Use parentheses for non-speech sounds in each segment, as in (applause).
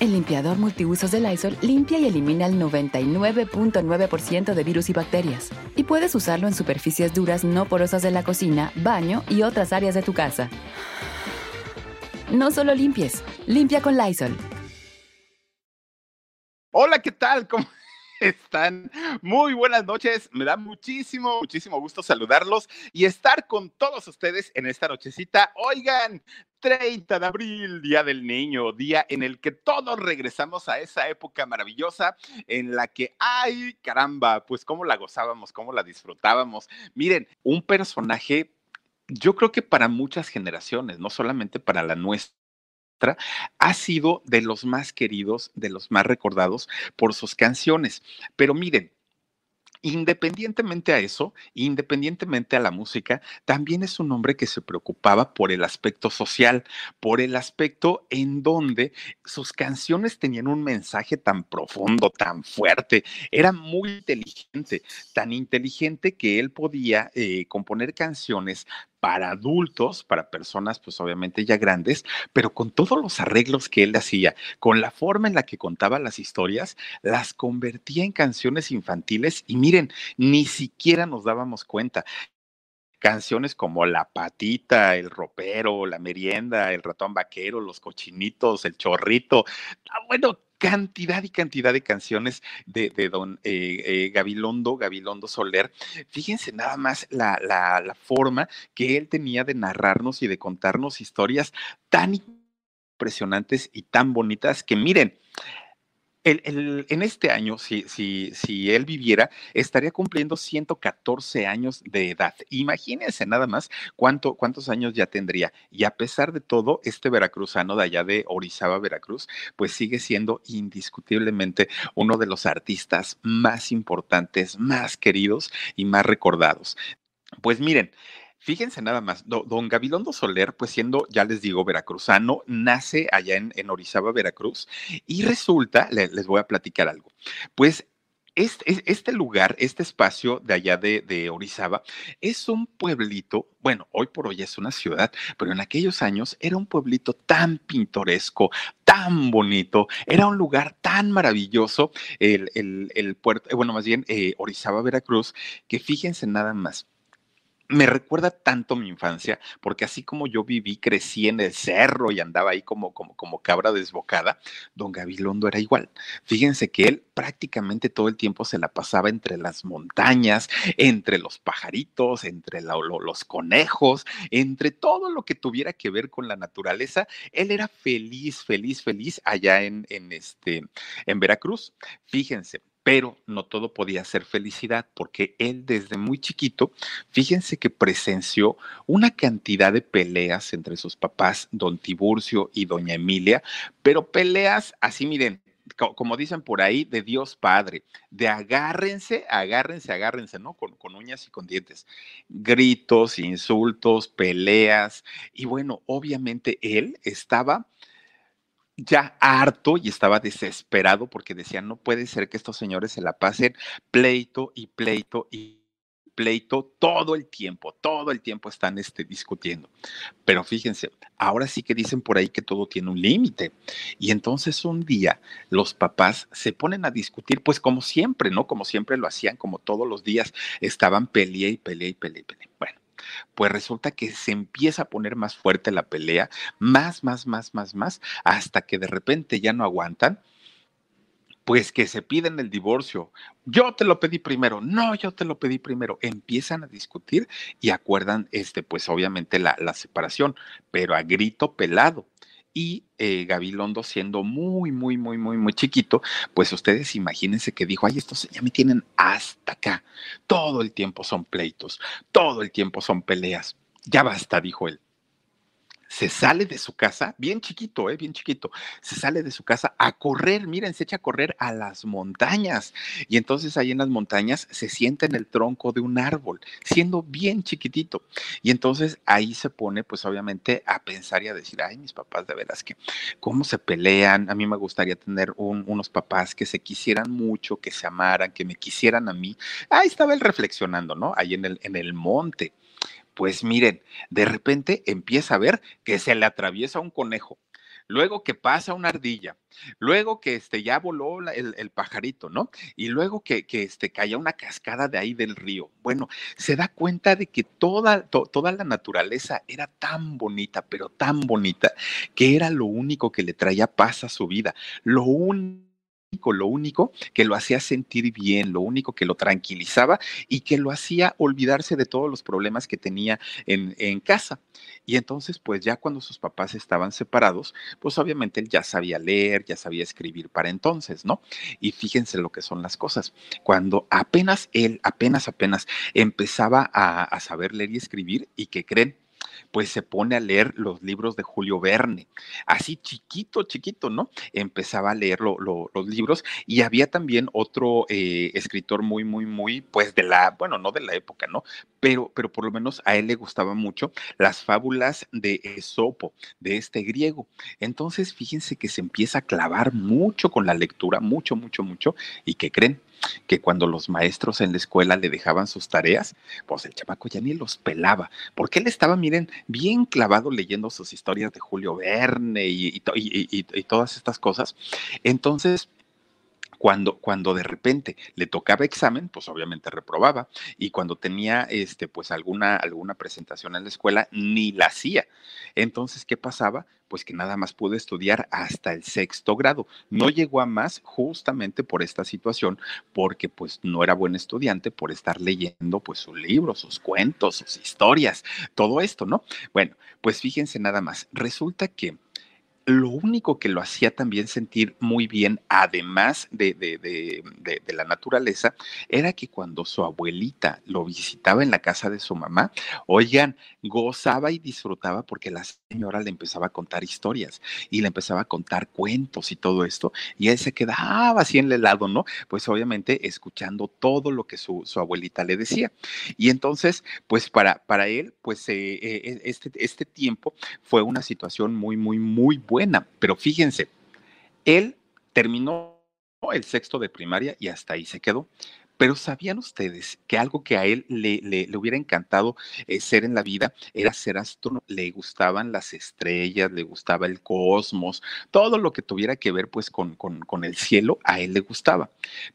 El limpiador multiusos de Lysol limpia y elimina el 99.9% de virus y bacterias. Y puedes usarlo en superficies duras no porosas de la cocina, baño y otras áreas de tu casa. No solo limpies, limpia con Lysol. Hola, ¿qué tal? ¿Cómo (laughs) están? Muy buenas noches. Me da muchísimo, muchísimo gusto saludarlos y estar con todos ustedes en esta nochecita. Oigan, 30 de abril, Día del Niño, día en el que todos regresamos a esa época maravillosa en la que, ay, caramba, pues cómo la gozábamos, cómo la disfrutábamos. Miren, un personaje, yo creo que para muchas generaciones, no solamente para la nuestra, ha sido de los más queridos, de los más recordados por sus canciones. Pero miren, Independientemente a eso, independientemente a la música, también es un hombre que se preocupaba por el aspecto social, por el aspecto en donde sus canciones tenían un mensaje tan profundo, tan fuerte. Era muy inteligente, tan inteligente que él podía eh, componer canciones para adultos, para personas pues obviamente ya grandes, pero con todos los arreglos que él hacía, con la forma en la que contaba las historias, las convertía en canciones infantiles y miren, ni siquiera nos dábamos cuenta canciones como La Patita, El Ropero, La Merienda, El Ratón Vaquero, Los Cochinitos, El Chorrito. Ah, bueno, cantidad y cantidad de canciones de, don eh, eh, Gabilondo, Gabilondo Soler. Fíjense nada más la, la forma que él tenía de narrarnos y de contarnos historias tan impresionantes y tan bonitas que miren, en este año, si, si, si él viviera, estaría cumpliendo 114 años de edad. Imagínense nada más cuánto, cuántos años ya tendría. Y a pesar de todo, este veracruzano de allá de Orizaba, Veracruz, pues sigue siendo indiscutiblemente uno de los artistas más importantes, más queridos y más recordados. Pues miren, Fíjense nada más, don Gabilondo Soler, pues siendo, ya les digo, veracruzano, nace allá en, Orizaba, Veracruz, y resulta, les voy a platicar algo, pues este, lugar, este espacio de allá de, Orizaba, es un pueblito, bueno, hoy por hoy es una ciudad, pero en aquellos años era un pueblito tan pintoresco, tan bonito, era un lugar tan maravilloso, el, puerto, bueno, más bien eh, Orizaba, Veracruz, que fíjense nada más me recuerda tanto mi infancia, porque así como yo viví, crecí en el cerro y andaba ahí como, como, como cabra desbocada, don Gabilondo era igual. Fíjense que él prácticamente todo el tiempo se la pasaba entre las montañas, entre los pajaritos, entre los conejos, entre todo lo que tuviera que ver con la naturaleza. Él era feliz, feliz, feliz allá en, en, este, en Veracruz. Fíjense, pero no todo podía ser felicidad, porque él desde muy chiquito, fíjense que presenció una cantidad de peleas entre sus papás, don Tiburcio y doña Emilia, pero peleas así, miren, como dicen por ahí, de Dios Padre, de agárrense, agárrense, agárrense, ¿no? Con, con, uñas y con dientes. Gritos, insultos, peleas. Y bueno, obviamente él estaba ya harto y estaba desesperado porque decía, no puede ser que estos señores se la pasen pleito y pleito y pleito todo el tiempo, todo el tiempo están este, discutiendo. Pero fíjense, ahora sí que dicen por ahí que todo tiene un límite. Y entonces un día los papás se ponen a discutir, pues como siempre, ¿no? Como siempre lo hacían, como todos los días, estaban pelea y pelea y pelea y. Bueno, pues resulta que se empieza a poner más fuerte la pelea, más, más, más, más, más, hasta que de repente ya no aguantan pues que se piden el divorcio. Yo te lo pedí primero, no, yo te lo pedí primero. Empiezan a discutir y acuerdan, este, pues obviamente la, la separación, pero a grito pelado. Y eh, Gabilondo siendo muy, muy, muy, muy, muy chiquito, pues ustedes imagínense que dijo, ay, estos ya me tienen hasta acá. Todo el tiempo son pleitos, todo el tiempo son peleas. Ya basta, dijo él se sale de su casa, bien chiquito, ¿eh? bien chiquito, se sale de su casa a correr, miren, se echa a correr a las montañas. Y entonces ahí en las montañas se sienta en el tronco de un árbol, siendo bien chiquitito. Y entonces ahí se pone, pues obviamente, a pensar y a decir, ay, mis papás, de veras que, ¿cómo se pelean? A mí me gustaría tener unos papás que se quisieran mucho, que se amaran, que me quisieran a mí. Ahí estaba él reflexionando, ¿no? Ahí en el, en el monte. Pues miren, de repente empieza a ver que se le atraviesa un conejo, luego que pasa una ardilla, luego que este, ya voló el, pajarito, ¿no? Y luego que, que este, caía una cascada de ahí del río. Bueno, se da cuenta de que toda, toda la naturaleza era tan bonita, pero tan bonita, que era lo único que le traía paz a su vida, lo único lo único que lo hacía sentir bien, lo único que lo tranquilizaba y que lo hacía olvidarse de todos los problemas que tenía en, en, casa. Y entonces, pues ya cuando sus papás estaban separados, pues obviamente él ya sabía leer, ya sabía escribir para entonces, ¿no? Y fíjense lo que son las cosas. Cuando apenas él, apenas, apenas empezaba a, a saber leer y escribir, ¿y que creen? Pues se pone a leer los libros de Julio Verne, así chiquito, chiquito, ¿no? Empezaba a leer los libros y había también otro eh, escritor muy, muy, muy, pues de la, bueno, no de la época, ¿no? Pero, pero por lo menos a él le gustaba mucho las fábulas de Esopo, de este griego. Entonces, fíjense que se empieza a clavar mucho con la lectura, mucho, mucho, mucho, y que creen, que cuando los maestros en la escuela le dejaban sus tareas, pues el chamaco ya ni los pelaba, porque él estaba, miren, bien clavado leyendo sus historias de Julio Verne y, y todas estas cosas. Entonces, cuando, cuando de repente le tocaba examen, pues obviamente reprobaba. Y cuando tenía este, pues alguna, alguna presentación en la escuela, ni la hacía. Entonces, ¿qué pasaba? Pues que nada más pudo estudiar hasta el sexto grado. No llegó a más justamente por esta situación, porque pues no era buen estudiante por estar leyendo pues sus libros, sus cuentos, sus historias, todo esto, ¿no? Bueno, pues fíjense nada más. Resulta que lo único que lo hacía también sentir muy bien, además de, de, la naturaleza, era que cuando su abuelita lo visitaba en la casa de su mamá, oigan, gozaba y disfrutaba porque la señora le empezaba a contar historias y le empezaba a contar cuentos y todo esto, y él se quedaba así en el helado, ¿no? Pues obviamente escuchando todo lo que su, abuelita le decía. Y entonces, pues para, para él, pues eh, eh, este, este tiempo fue una situación muy, muy, muy buena buena, pero fíjense, él terminó el sexto de primaria y hasta ahí se quedó. Pero ¿sabían ustedes que algo que a él le, le, hubiera encantado eh, ser en la vida era ser astrónomo? Le gustaban las estrellas, le gustaba el cosmos, todo lo que tuviera que ver pues con, con, con el cielo, a él le gustaba.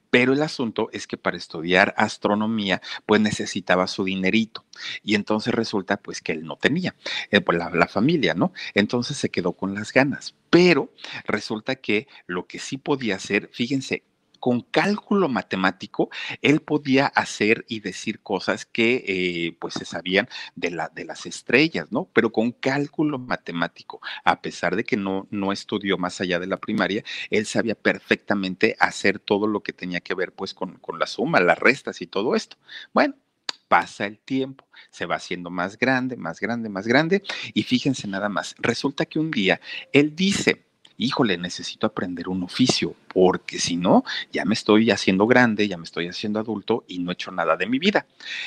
Pero el asunto es que para estudiar astronomía pues necesitaba su dinerito y entonces resulta pues que él no tenía, eh, pues la, la familia, ¿no? Entonces se quedó con las ganas. Pero resulta que lo que sí podía hacer, fíjense, con cálculo matemático, él podía hacer y decir cosas que eh, pues se sabían de, la, de las estrellas, ¿no? Pero con cálculo matemático, a pesar de que no, no estudió más allá de la primaria, él sabía perfectamente hacer todo lo que tenía que ver pues con, con la suma, las restas y todo esto. Bueno, pasa el tiempo, se va haciendo más grande, más grande, más grande, y fíjense nada más, resulta que un día él dice, híjole, necesito aprender un oficio, porque si no, ya me estoy haciendo grande, ya me estoy haciendo adulto y no he hecho nada de mi vida.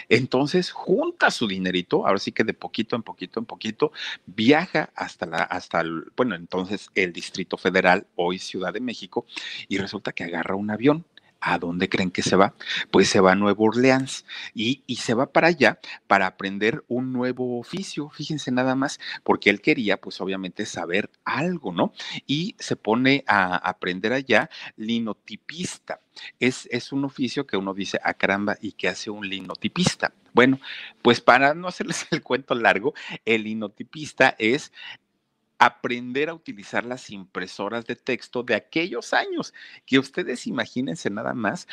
Entonces, junta su dinerito, ahora sí que de poquito en poquito en poquito, viaja hasta la, hasta el, bueno, entonces el Distrito Federal, hoy Ciudad de México, y resulta que agarra un avión ¿A dónde creen que se va? Pues se va a Nueva Orleans y, se va para allá para aprender un nuevo oficio, fíjense nada más, porque él quería pues obviamente saber algo, ¿no? Y se pone a aprender allá linotipista. Es, es un oficio que uno dice, a ah, caramba, ¿y qué hace un linotipista? Bueno, pues para no hacerles el cuento largo, el linotipista es aprender a utilizar las impresoras de texto de aquellos años, que ustedes imagínense nada más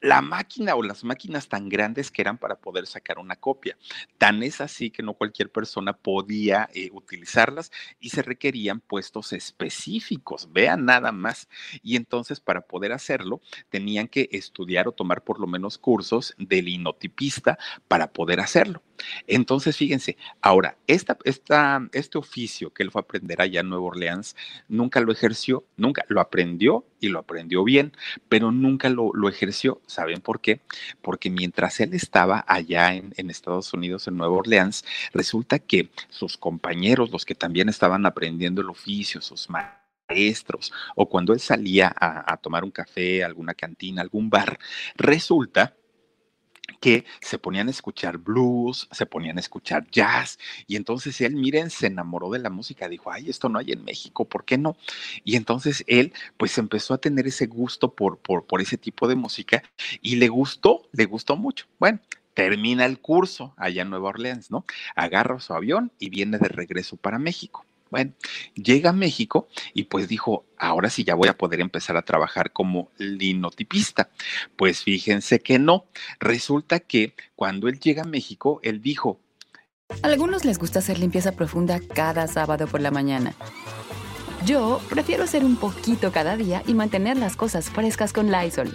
la máquina o las máquinas tan grandes que eran para poder sacar una copia. Tan es así que no cualquier persona podía eh, utilizarlas y se requerían puestos específicos, vean nada más. Y entonces para poder hacerlo tenían que estudiar o tomar por lo menos cursos de linotipista para poder hacerlo. Entonces, fíjense, ahora, esta, esta, este oficio que él fue a aprender allá en Nueva Orleans, nunca lo ejerció, nunca lo aprendió y lo aprendió bien, pero nunca lo, ejerció. ¿Saben por qué? Porque mientras él estaba allá en, en Estados Unidos, en Nueva Orleans, resulta que sus compañeros, los que también estaban aprendiendo el oficio, sus maestros, o cuando él salía a, a tomar un café, alguna cantina, algún bar, resulta que se ponían a escuchar blues, se ponían a escuchar jazz, y entonces él, miren, se enamoró de la música, dijo, ay, esto no hay en México, ¿por qué no? Y entonces él, pues empezó a tener ese gusto por, por, por ese tipo de música y le gustó, le gustó mucho. Bueno, termina el curso allá en Nueva Orleans, ¿no? Agarra su avión y viene de regreso para México. Bueno, llega a México y pues dijo, ahora sí ya voy a poder empezar a trabajar como linotipista. Pues fíjense que no. Resulta que cuando él llega a México, él dijo... Algunos les gusta hacer limpieza profunda cada sábado por la mañana. Yo prefiero hacer un poquito cada día y mantener las cosas frescas con Lysol.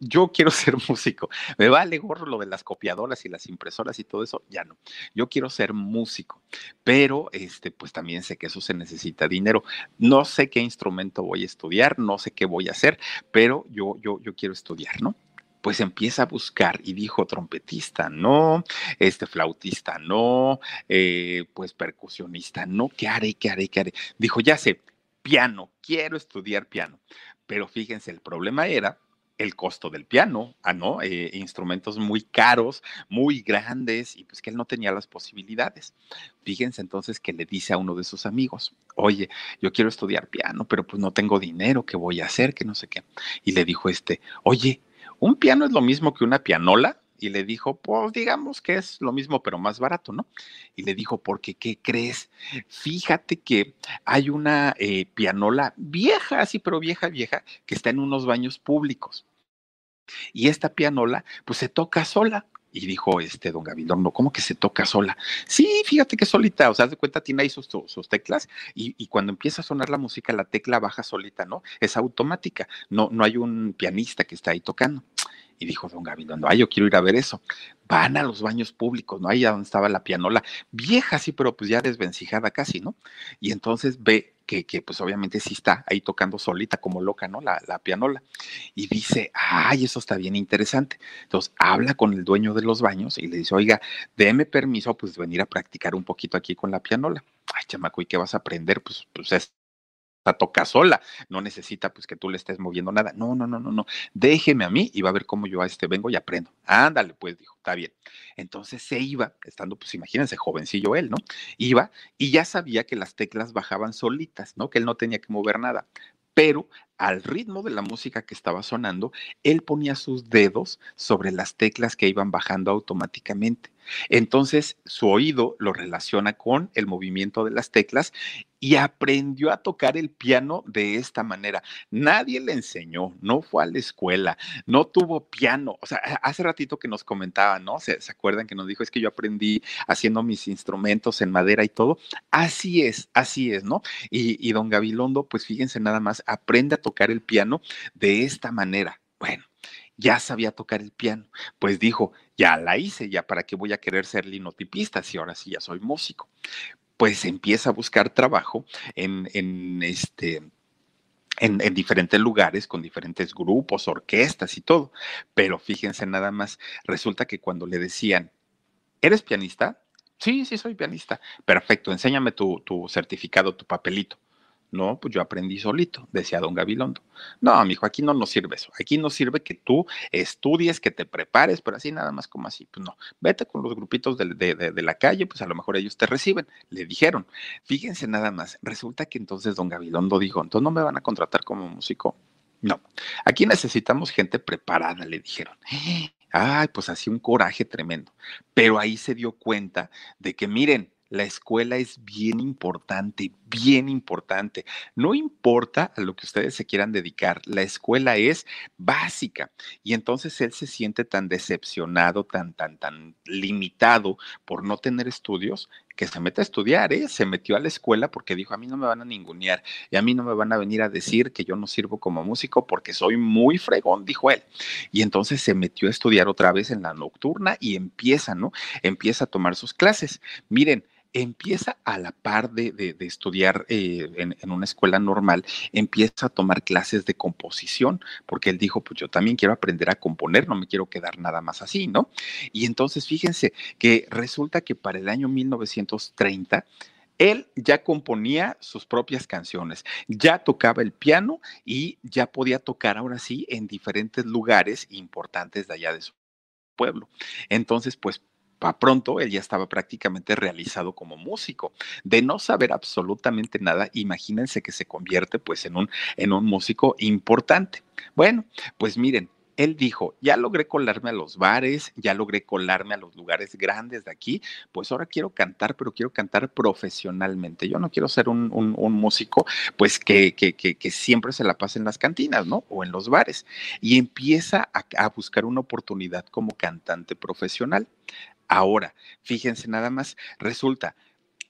yo quiero (laughs) ser músico. Me vale gorro lo de las copiadoras y las impresoras y todo eso, ya no. Yo quiero ser músico, pero este, pues también sé que eso se necesita dinero. No sé qué instrumento voy a estudiar, no sé qué voy a hacer, pero yo, yo, yo quiero estudiar, ¿no? pues empieza a buscar y dijo trompetista, no, este flautista, no, eh, pues percusionista, no, ¿qué haré, qué haré, qué haré? Dijo, ya sé, piano, quiero estudiar piano. Pero fíjense, el problema era el costo del piano, ah, ¿no? Eh, instrumentos muy caros, muy grandes, y pues que él no tenía las posibilidades. Fíjense entonces que le dice a uno de sus amigos, oye, yo quiero estudiar piano, pero pues no tengo dinero, ¿qué voy a hacer? Que no sé qué. Y le dijo este, oye, ¿un piano es lo mismo que una pianola? y le dijo, pues digamos que es lo mismo, pero más barato, ¿no? Y le dijo, porque, ¿qué crees? Fíjate que hay una eh, pianola vieja, sí, pero vieja, vieja, que está en unos baños públicos. Y esta pianola, pues se toca sola. Y dijo este don Gabilondo, ¿cómo que se toca sola? Sí, fíjate que solita, o sea, de cuenta, tiene ahí sus, teclas y, y, cuando empieza a sonar la música, la tecla baja solita, ¿no? Es automática, no, no hay un pianista que está ahí tocando. Y dijo don Gabilondo, ay, yo quiero ir a ver eso. Van a los baños públicos, ¿no? Ahí donde estaba la pianola, vieja, sí, pero pues ya desvencijada casi, ¿no? Y entonces ve que, pues obviamente sí está ahí tocando solita como loca, ¿no? La, la pianola. Y dice, ay, eso está bien interesante. Entonces habla con el dueño de los baños y le dice, oiga, déme permiso, pues de venir a practicar un poquito aquí con la pianola. Ay, chamaco, ¿y qué vas a aprender? Pues, pues es toca sola, no necesita pues que tú le estés moviendo nada. No, no, no, no, no. Déjeme a mí y va a ver cómo yo a este vengo y aprendo. Ándale, pues dijo, está bien. Entonces se iba, estando pues imagínense, jovencillo él, ¿no? Iba y ya sabía que las teclas bajaban solitas, ¿no? Que él no tenía que mover nada. Pero al ritmo de la música que estaba sonando, él ponía sus dedos sobre las teclas que iban bajando automáticamente. Entonces su oído lo relaciona con el movimiento de las teclas y aprendió a tocar el piano de esta manera. Nadie le enseñó, no fue a la escuela, no tuvo piano. O sea, hace ratito que nos comentaba, ¿no? ¿Se, ¿Se, acuerdan que nos dijo, es que yo aprendí haciendo mis instrumentos en madera y todo? Así es, así es, ¿no? Y, y don Gabilondo, pues fíjense nada más, aprende a tocar el piano de esta manera. Bueno, ya sabía tocar el piano. Pues dijo, ya la hice, ya para qué voy a querer ser linotipista si ahora sí ya soy músico. Pues empieza a buscar trabajo en, en este. En, en, diferentes lugares, con diferentes grupos, orquestas y todo. Pero fíjense nada más, resulta que cuando le decían, ¿eres pianista? Sí, sí, soy pianista. Perfecto, enséñame tu, tu certificado, tu papelito. No, pues yo aprendí solito, decía don Gabilondo. No, amigo, aquí no nos sirve eso. Aquí nos sirve que tú estudies, que te prepares, pero así nada más como así. Pues no, vete con los grupitos de, de, la calle, pues a lo mejor ellos te reciben. Le dijeron. Fíjense nada más. Resulta que entonces don Gabilondo dijo, entonces no me van a contratar como músico. No, aquí necesitamos gente preparada, le dijeron. Ay, pues así un coraje tremendo. Pero ahí se dio cuenta de que, miren, la escuela es bien importante, bien importante. No importa a lo que ustedes se quieran dedicar, la escuela es básica. Y entonces él se siente tan decepcionado, tan, tan, tan limitado por no tener estudios, que se mete a estudiar, ¿eh? Se metió a la escuela porque dijo, a mí no me van a ningunear y a mí no me van a venir a decir que yo no sirvo como músico porque soy muy fregón, dijo él. Y entonces se metió a estudiar otra vez en la nocturna y empieza, ¿no? Empieza a tomar sus clases. Miren, empieza a la par de, estudiar eh, en, una escuela normal, empieza a tomar clases de composición, porque él dijo, pues yo también quiero aprender a componer, no me quiero quedar nada más así, ¿no? Y entonces fíjense que resulta que para el año 1930, él ya componía sus propias canciones, ya tocaba el piano y ya podía tocar ahora sí en diferentes lugares importantes de allá de su pueblo. Entonces, pues pronto él ya estaba prácticamente realizado como músico. De no saber absolutamente nada, imagínense que se convierte pues en un, en un músico importante. Bueno, pues miren, él dijo, ya logré colarme a los bares, ya logré colarme a los lugares grandes de aquí, pues ahora quiero cantar, pero quiero cantar profesionalmente. Yo no quiero ser un, músico, pues que, que, que, siempre se la pase en las cantinas, ¿no? O en los bares. Y empieza a buscar una oportunidad como cantante profesional. Ahora, fíjense nada más, resulta,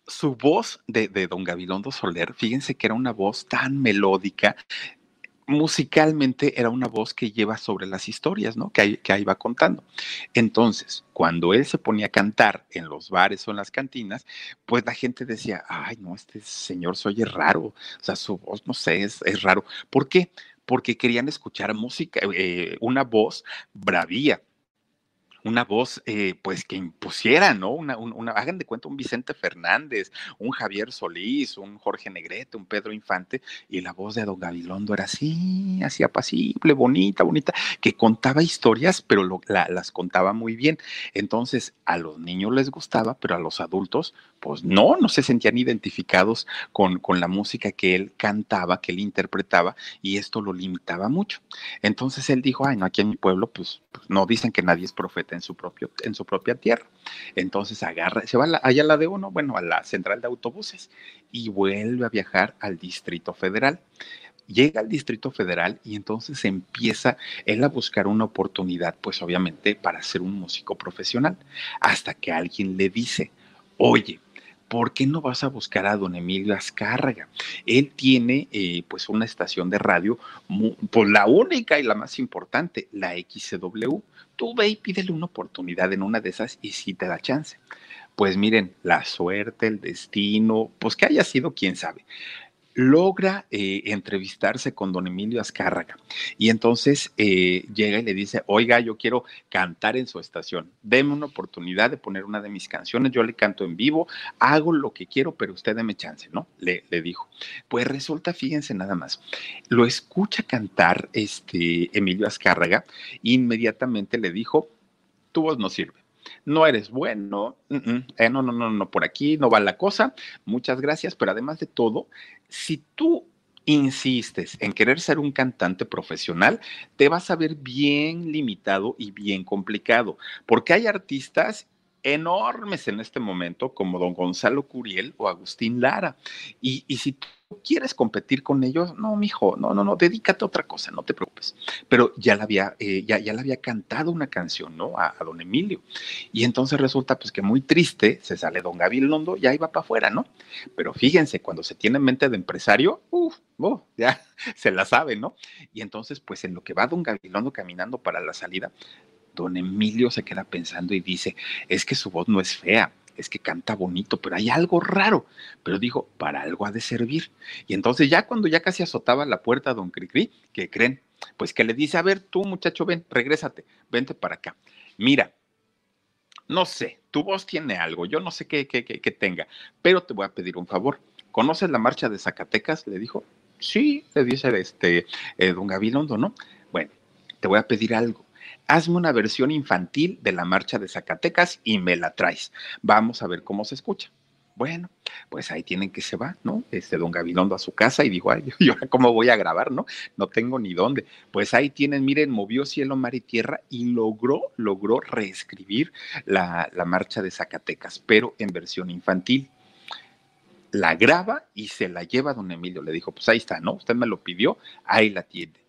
su voz de, don Gabilondo Soler, fíjense que era una voz tan melódica, musicalmente era una voz que lleva sobre las historias, ¿no? Que ahí, va contando. Entonces, cuando él se ponía a cantar en los bares o en las cantinas, pues la gente decía, ay, no, este señor se oye raro, o sea, su voz, no sé, es, es raro. ¿Por qué? Porque querían escuchar música, eh, una voz bravía, una voz eh, pues que impusiera, ¿no? Una, hagan de cuenta un Vicente Fernández, un Javier Solís, un Jorge Negrete, un Pedro Infante, y la voz de Don Gabilondo era así, así apacible, bonita, bonita, que contaba historias, pero las contaba muy bien. Entonces, a los niños les gustaba, pero a los adultos, pues no, no se sentían identificados con, con la música que él cantaba, que él interpretaba, y esto lo limitaba mucho. Entonces él dijo, ay, no, aquí en mi pueblo, pues, pues no dicen que nadie es profeta en su, propio, en su propia tierra. Entonces agarra, se va allá a la de uno, bueno, a la central de autobuses y vuelve a viajar al Distrito Federal. Llega al Distrito Federal y entonces empieza él a buscar una oportunidad, pues obviamente para ser un músico profesional, hasta que alguien le dice, oye, ¿por qué no vas a buscar a don Emilio Azcárraga? Él tiene eh, pues una estación de radio, pues la única y la más importante, la XCW tú ve y pídele una oportunidad en una de esas y si te da chance. Pues miren, la suerte, el destino, pues que haya sido, quién sabe logra eh, entrevistarse con don Emilio Azcárraga. Y entonces eh, llega y le dice, oiga, yo quiero cantar en su estación, deme una oportunidad de poner una de mis canciones, yo le canto en vivo, hago lo que quiero, pero usted deme chance, ¿no? Le, dijo. Pues resulta, fíjense nada más, lo escucha cantar este Emilio Azcárraga, inmediatamente le dijo, tu voz no sirve. No eres bueno, eh, no, no, no, no, por aquí no va la cosa, muchas gracias, pero además de todo, si tú insistes en querer ser un cantante profesional, te vas a ver bien limitado y bien complicado, porque hay artistas enormes en este momento como don Gonzalo Curiel o Agustín Lara. Y, y si tú quieres competir con ellos, no, mijo, no, no, no, dedícate a otra cosa, no te preocupes. Pero ya la había, eh, ya, ya le había cantado una canción, ¿no? A, don Emilio. Y entonces resulta pues que muy triste, se sale don Gabilondo, ya iba para afuera, ¿no? Pero fíjense, cuando se tiene mente de empresario, uff, oh, ya (laughs) se la sabe, ¿no? Y entonces pues en lo que va don Gabilondo caminando para la salida, don Emilio se queda pensando y dice, es que su voz no es fea, es que canta bonito, pero hay algo raro. Pero dijo, para algo ha de servir. Y entonces ya cuando ya casi azotaba la puerta don Cricri, ¿qué creen? Pues que le dice, a ver, tú muchacho, ven, regrésate, vente para acá. Mira, no sé, tu voz tiene algo, yo no sé qué, qué, qué, qué tenga, pero te voy a pedir un favor ¿conoces la marcha de Zacatecas? Le dijo. Sí, le dice este, eh, don Gabilondo, ¿no? Bueno, te voy a pedir algo. Hazme una versión infantil de la marcha de Zacatecas y me la traes. Vamos a ver cómo se escucha. Bueno, pues ahí tienen que se va, ¿no? Este don Gabilondo a su casa y dijo, ay, (laughs) yo cómo voy a grabar, ¿no? No tengo ni dónde. Pues ahí tienen, miren, movió cielo, mar y tierra y logró, logró reescribir la, la marcha de Zacatecas, pero en versión infantil la graba y se la lleva a don Emilio. Le dijo, pues ahí está, ¿no? Usted me lo pidió, ahí la tiene.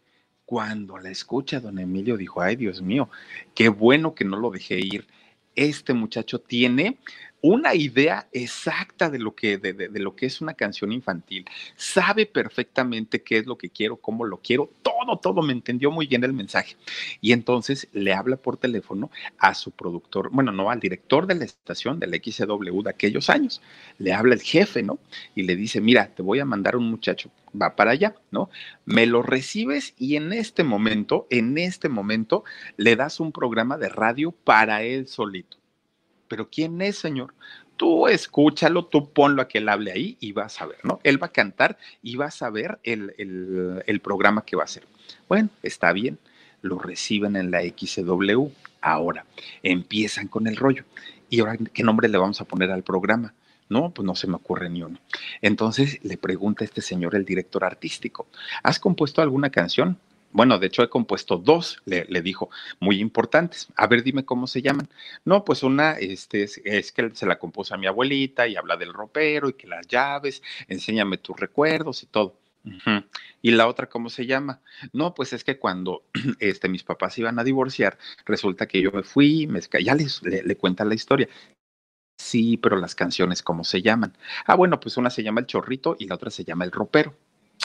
Cuando la escucha, don Emilio dijo, ay Dios mío, qué bueno que no lo dejé ir. Este muchacho tiene una idea exacta de lo que, de, lo que es una canción infantil. Sabe perfectamente qué es lo que quiero, cómo lo quiero, todo, todo, me entendió muy bien el mensaje. Y entonces le habla por teléfono a su productor, bueno, no, al director de la estación del XW de aquellos años. Le habla el jefe, ¿no? Y le dice, mira, te voy a mandar un muchacho, va para allá, ¿no? Me lo recibes y en este momento, en este momento, le das un programa de radio para él solito pero ¿quién es, Señor? Tú escúchalo, tú ponlo a que él hable ahí y vas a ver, ¿no? Él va a cantar y vas a ver el, el, programa que va a hacer. Bueno, está bien, lo reciben en la XW. Ahora, empiezan con el rollo. ¿Y ahora qué nombre le vamos a poner al programa? No, pues no se me ocurre ni uno. Entonces le pregunta a este señor, el director artístico, ¿has compuesto alguna canción? Bueno, de hecho he compuesto dos, le, dijo, muy importantes. A ver, dime cómo se llaman. No, pues una este, es, que se la compuso a mi abuelita y habla del ropero y que las llaves, enséñame tus recuerdos y todo. Y la otra, ¿cómo se llama? No, pues es que cuando (clears throat) este, mis papás iban a divorciar, resulta que yo me fui, me, ya les, le, le la historia. Sí, pero las canciones, ¿cómo se llaman? Ah, bueno, pues una se llama El Chorrito y la otra se llama El Ropero.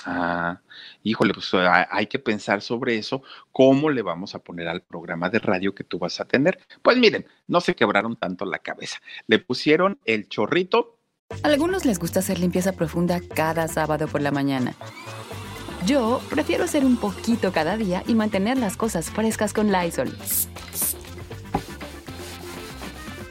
Ah, híjole, pues ah, hay que pensar sobre eso, cómo le vamos a poner al programa de radio que tú vas a tener. Pues miren, no se quebraron tanto la cabeza. Le pusieron el chorrito. A algunos les gusta hacer limpieza profunda cada sábado por la mañana. Yo prefiero hacer un poquito cada día y mantener las cosas frescas con Lysol.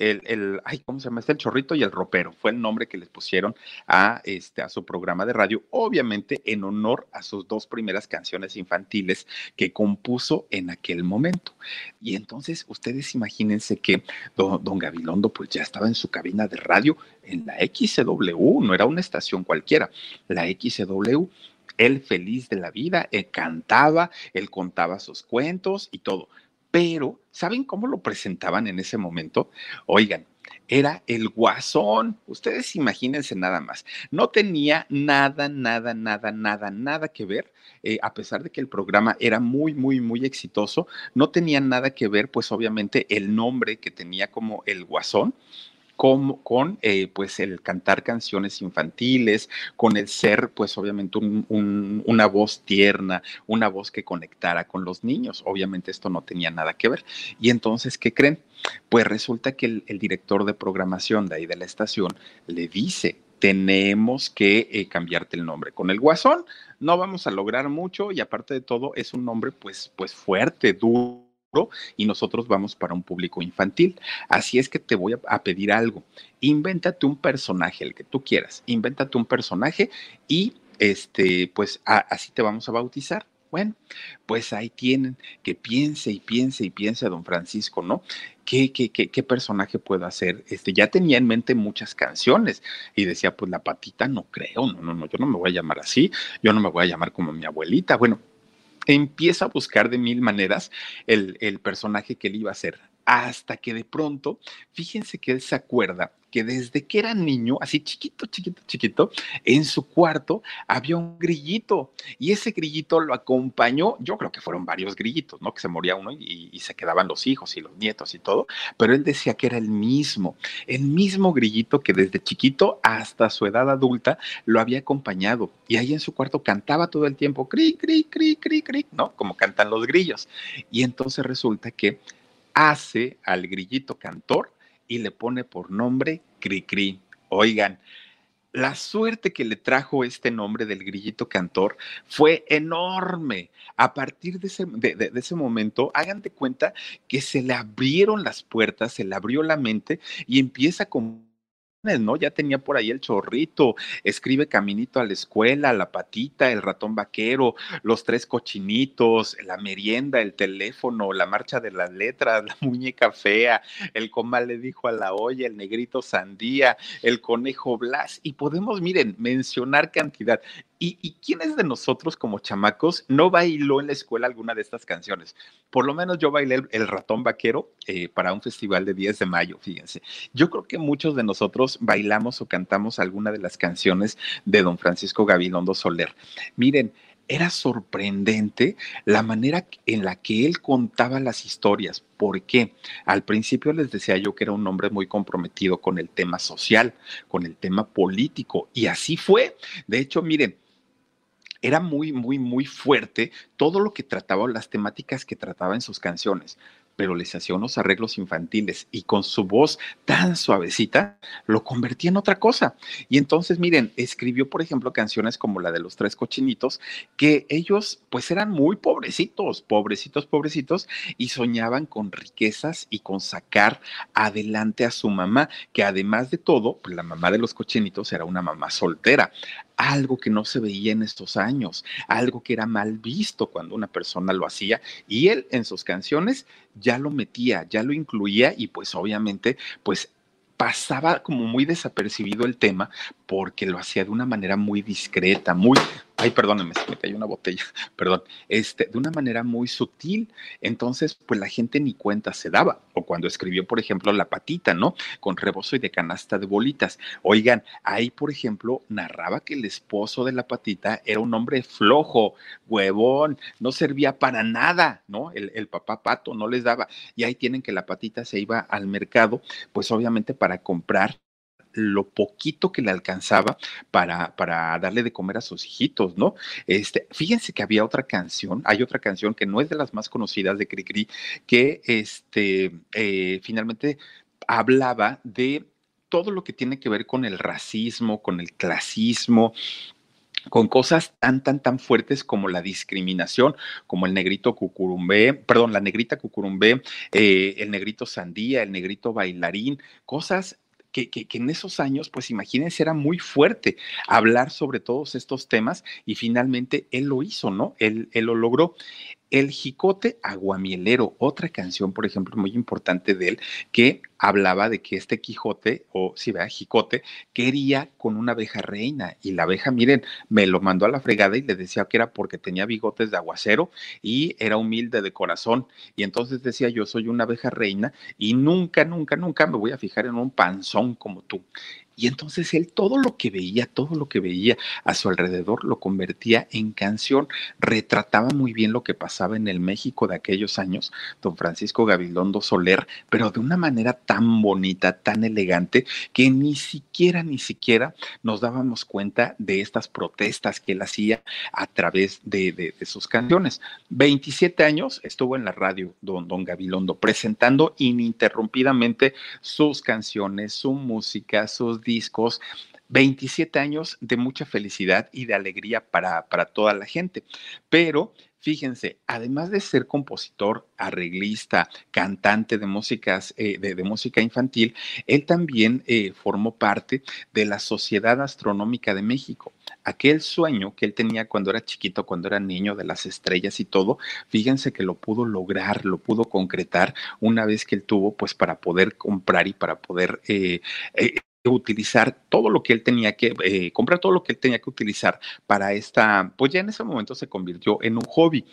el, el, ay, ¿cómo se llama? Este el chorrito y el ropero. Fue el nombre que les pusieron a, este, a su programa de radio, obviamente en honor a sus dos primeras canciones infantiles que compuso en aquel momento. Y entonces, ustedes imagínense que don, don Gabilondo, pues ya estaba en su cabina de radio en la XW, no era una estación cualquiera, la XW él feliz de la vida, él cantaba, él contaba sus cuentos y todo pero ¿saben cómo lo presentaban en ese momento? Oigan, era el guasón. Ustedes imagínense nada más. No tenía nada, nada, nada, nada, nada que ver, eh, a pesar de que el programa era muy, muy, muy exitoso, no tenía nada que ver, pues obviamente, el nombre que tenía como el guasón con, eh, pues el cantar canciones infantiles, con el ser pues obviamente una voz tierna, una voz que conectara con los niños. Obviamente esto no tenía nada que ver. Y entonces, ¿qué creen? Pues resulta que el, director de programación de ahí de la estación le dice, tenemos que eh, cambiarte el nombre. Con el guasón no vamos a lograr mucho y aparte de todo es un nombre pues, pues fuerte, duro y nosotros vamos para un público infantil. Así es que te voy a, pedir algo. Invéntate un personaje, el que tú quieras. Invéntate un personaje y este, pues así te vamos a bautizar. Bueno, pues ahí tienen que piense y piense y piense a don Francisco, ¿no? ¿Qué, qué, qué, qué personaje puedo hacer? Este, ya tenía en mente muchas canciones y decía, pues la patita no creo, no, no, no, yo no me voy a llamar así, yo no me voy a llamar como mi abuelita. Bueno, empieza a buscar de mil maneras el, personaje que él iba a ser, hasta que de pronto, fíjense que él se acuerda que desde que era niño, así chiquito, chiquito, chiquito, en su cuarto había un grillito y ese grillito lo acompañó, yo creo que fueron varios grillitos, ¿no? Que se moría uno y, se quedaban los hijos y los nietos y todo, pero él decía que era el mismo, el mismo grillito que desde chiquito hasta su edad adulta lo había acompañado y ahí en su cuarto cantaba todo el tiempo, cri, cri, cri, cri, cri, ¿no? Como cantan los grillos. Y entonces resulta que hace al grillito cantor y le pone por nombre Cricri. Oigan, la suerte que le trajo este nombre del grillito cantor fue enorme. A partir de ese, de, ese, momento, hagan de cuenta que se le abrieron las puertas, se le abrió la mente y empieza con ¿no? Ya tenía por ahí el chorrito, escribe Caminito a la escuela, la patita, el ratón vaquero, los tres cochinitos, la merienda, el teléfono, la marcha de las letras, (laughs) la muñeca fea, el comal le dijo a la olla, el negrito sandía, el conejo Blas, y podemos, miren, mencionar cantidad. ¿Y, quiénes de nosotros como chamacos no bailó en la escuela alguna de estas canciones? Por lo menos yo bailé el, ratón vaquero eh, para un festival de 10 de mayo, fíjense. Yo creo que muchos de nosotros bailamos o cantamos alguna de las canciones de don Francisco Gabilondo Soler. Miren, era sorprendente la manera en la que él contaba las historias. ¿Por qué? Al principio les decía yo que era un hombre muy comprometido con el tema social, con el tema político, y así fue. De hecho, miren, era muy, muy, muy fuerte todo lo que trataba, las temáticas que trataba en sus canciones pero les hacía unos arreglos infantiles y con su voz tan suavecita lo convertía en otra cosa. Y entonces, miren, escribió, por ejemplo, canciones como la de los tres cochinitos, que ellos pues eran muy pobrecitos, pobrecitos, pobrecitos, y soñaban con riquezas y con sacar adelante a su mamá, que además de todo, pues la mamá de los cochinitos era una mamá soltera algo que no se veía en estos años, algo que era mal visto cuando una persona lo hacía y él en sus canciones ya lo metía, ya lo incluía y pues obviamente pues pasaba como muy desapercibido el tema porque lo hacía de una manera muy discreta, muy, ay, perdónenme, se me una botella, (laughs) perdón, este, de una manera muy sutil. Entonces, pues la gente ni cuenta se daba. O cuando escribió, por ejemplo, La Patita, ¿no? Con rebozo y de canasta de bolitas. Oigan, ahí, por ejemplo, narraba que el esposo de La Patita era un hombre flojo, huevón, no servía para nada, ¿no? El, el papá pato no les daba. Y ahí tienen que La Patita se iba al mercado, pues obviamente para comprar lo poquito que le alcanzaba para, para darle de comer a sus hijitos, ¿no? Este, fíjense que había otra canción, hay otra canción que no es de las más conocidas de Cricri, que este, eh, finalmente hablaba de todo lo que tiene que ver con el racismo, con el clasismo, con cosas tan, tan, tan fuertes como la discriminación, como el negrito cucurumbé, perdón, la negrita cucurumbé, eh, el negrito sandía, el negrito bailarín, cosas que, que, en esos años, pues imagínense, era muy fuerte hablar sobre todos estos temas y finalmente él lo hizo, ¿no? Él, él lo logró. El Jicote Aguamielero, otra canción, por ejemplo, muy importante de él, que hablaba de que este Quijote, o si vea, Jicote, quería con una abeja reina. Y la abeja, miren, me lo mandó a la fregada y le decía que era porque tenía bigotes de aguacero y era humilde de corazón. Y entonces decía, yo soy una abeja reina y nunca, nunca, nunca me voy a fijar en un panzón como tú. Y entonces él todo lo que veía, todo lo que veía a su alrededor lo convertía en canción, retrataba muy bien lo que pasaba en el México de aquellos años, don Francisco Gabilondo Soler, pero de una manera tan bonita, tan elegante, que ni siquiera, ni siquiera nos dábamos cuenta de estas protestas que él hacía a través de, sus canciones. 27 años estuvo en la radio don, don Gabilondo presentando ininterrumpidamente sus canciones, su música, sus discos, 27 años de mucha felicidad y de alegría para, para toda la gente. Pero fíjense, además de ser compositor, arreglista, cantante de músicas, eh, de, música infantil, él también eh, formó parte de la Sociedad Astronómica de México. Aquel sueño que él tenía cuando era chiquito, cuando era niño, de las estrellas y todo, fíjense que lo pudo lograr, lo pudo concretar una vez que él tuvo, pues para poder comprar y para poder eh, utilizar todo lo que él tenía que, eh, comprar todo lo que él tenía que utilizar para esta, pues ya en ese momento se convirtió en un hobby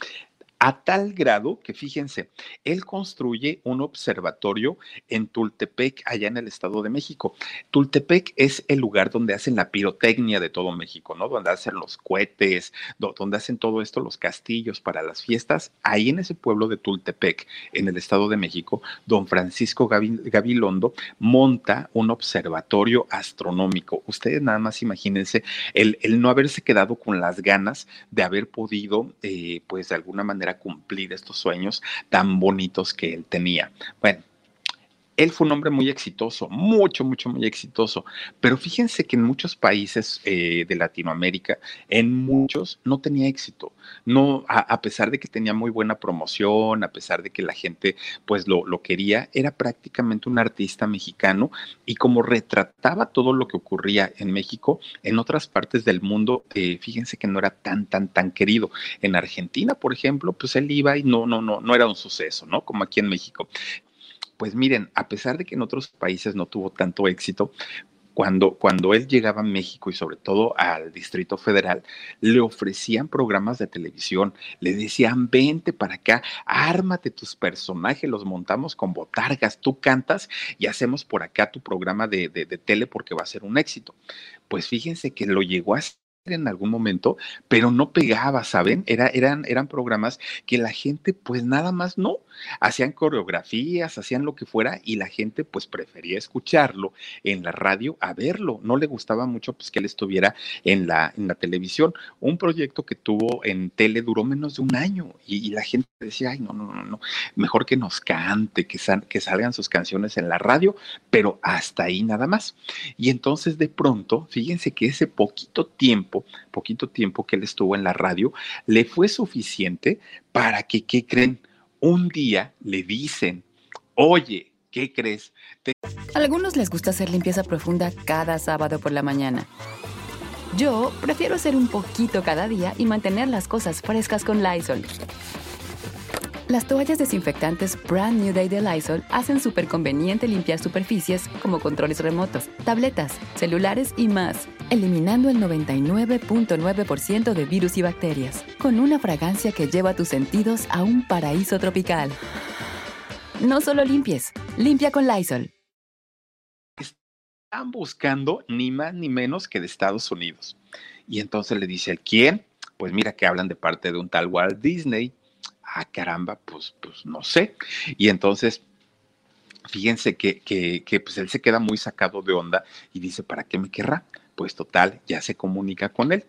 a tal grado que fíjense, él construye un observatorio en Tultepec, allá en el Estado de México. Tultepec es el lugar donde hacen la pirotecnia de todo México, ¿no? Donde hacen los cohetes, donde hacen todo esto, los castillos para las fiestas. Ahí en ese pueblo de Tultepec, en el Estado de México, don Francisco Gabilondo monta un observatorio astronómico. Ustedes nada más imagínense el, no haberse quedado con las ganas de haber podido, eh, pues de alguna manera, a cumplir estos sueños tan bonitos que él tenía. Bueno, él fue un hombre muy exitoso, mucho, mucho, muy exitoso. Pero fíjense que en muchos países eh, de Latinoamérica, en muchos no tenía éxito. No, a, pesar de que tenía muy buena promoción, a pesar de que la gente pues lo, quería, era prácticamente un artista mexicano y como retrataba todo lo que ocurría en México, en otras partes del mundo, eh, fíjense que no era tan, tan, tan querido. En Argentina, por ejemplo, pues él iba y no, no, no, no era un suceso, ¿no? Como aquí en México. Pues miren, a pesar de que en otros países no tuvo tanto éxito, cuando, cuando, él llegaba a México y sobre todo al Distrito Federal, le ofrecían programas de televisión, le decían, vente para acá, ármate tus personajes, los montamos con botargas, tú cantas y hacemos por acá tu programa de, de, tele porque va a ser un éxito. Pues fíjense que lo llegó a en algún momento, pero no pegaba, ¿saben? Era, eran, eran programas que la gente pues nada más no, hacían coreografías, hacían lo que fuera y la gente pues prefería escucharlo en la radio a verlo, no le gustaba mucho pues que él estuviera en la, en la televisión. Un proyecto que tuvo en tele duró menos de un año y, la gente decía, ay, no, no, no, no, mejor que nos cante, que, que salgan sus canciones en la radio, pero hasta ahí nada más. Y entonces de pronto, fíjense que ese poquito tiempo, poquito tiempo que él estuvo en la radio, le fue suficiente para que, ¿qué creen? Un día le dicen, oye, ¿qué crees? A algunos les gusta hacer limpieza profunda cada sábado por la mañana. Yo prefiero hacer un poquito cada día y mantener las cosas frescas con Lysol. Las toallas desinfectantes Brand New Day de Lysol hacen súper conveniente limpiar superficies como controles remotos, tabletas, celulares y más, eliminando el 99.9% de virus y bacterias, con una fragancia que lleva tus sentidos a un paraíso tropical. No solo limpies, limpia con Lysol. Están buscando ni más ni menos que de Estados Unidos. Y entonces le dice, ¿quién? Pues mira que hablan de parte de un tal Walt Disney ah, caramba, pues, pues no sé. Y entonces, fíjense que, que, pues él se queda muy sacado de onda y dice, ¿para qué me querrá? Pues total, ya se comunica con él.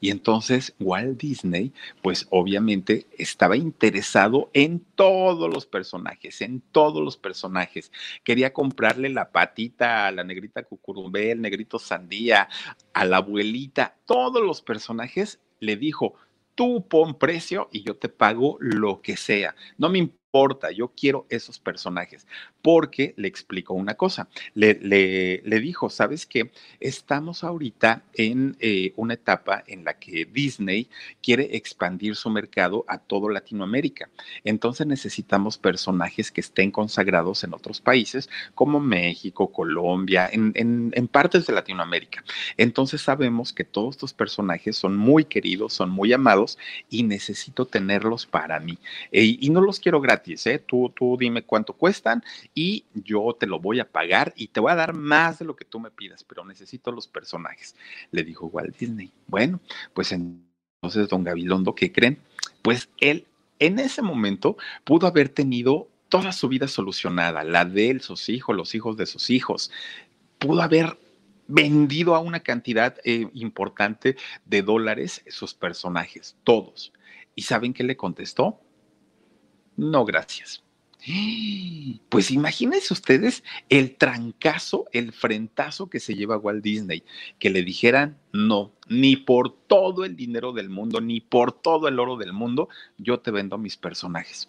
Y entonces Walt Disney, pues obviamente estaba interesado en todos los personajes, en todos los personajes. Quería comprarle la patita a la negrita cucurumbé, el negrito sandía, a la abuelita, todos los personajes. Le dijo, tú pon precio y yo te pago lo que sea. No me importa, yo quiero esos personajes, porque le explicó una cosa, le, le, dijo, ¿sabes qué? Estamos ahorita en eh, una etapa en la que Disney quiere expandir su mercado a todo Latinoamérica. Entonces necesitamos personajes que estén consagrados en otros países como México, Colombia, en, en partes de Latinoamérica. Entonces sabemos que todos estos personajes son muy queridos, son muy amados y necesito tenerlos para mí. Eh, y no los quiero gratis ¿eh? Tú, tú dime cuánto cuestan y yo te lo voy a pagar y te voy a dar más de lo que tú me pidas, pero necesito los personajes. Le dijo Walt Disney. Bueno, pues entonces, don Gabilondo, ¿qué creen? Pues él en ese momento pudo haber tenido toda su vida solucionada, la de él, sus hijos, los hijos de sus hijos. Pudo haber vendido a una cantidad eh, importante de dólares sus personajes, todos. ¿Y saben qué le contestó? No, gracias. Pues imagínense ustedes el trancazo, el frentazo que se lleva Walt Disney, que le dijeran no, ni por todo el dinero del mundo, ni por todo el oro del mundo, yo te vendo mis personajes.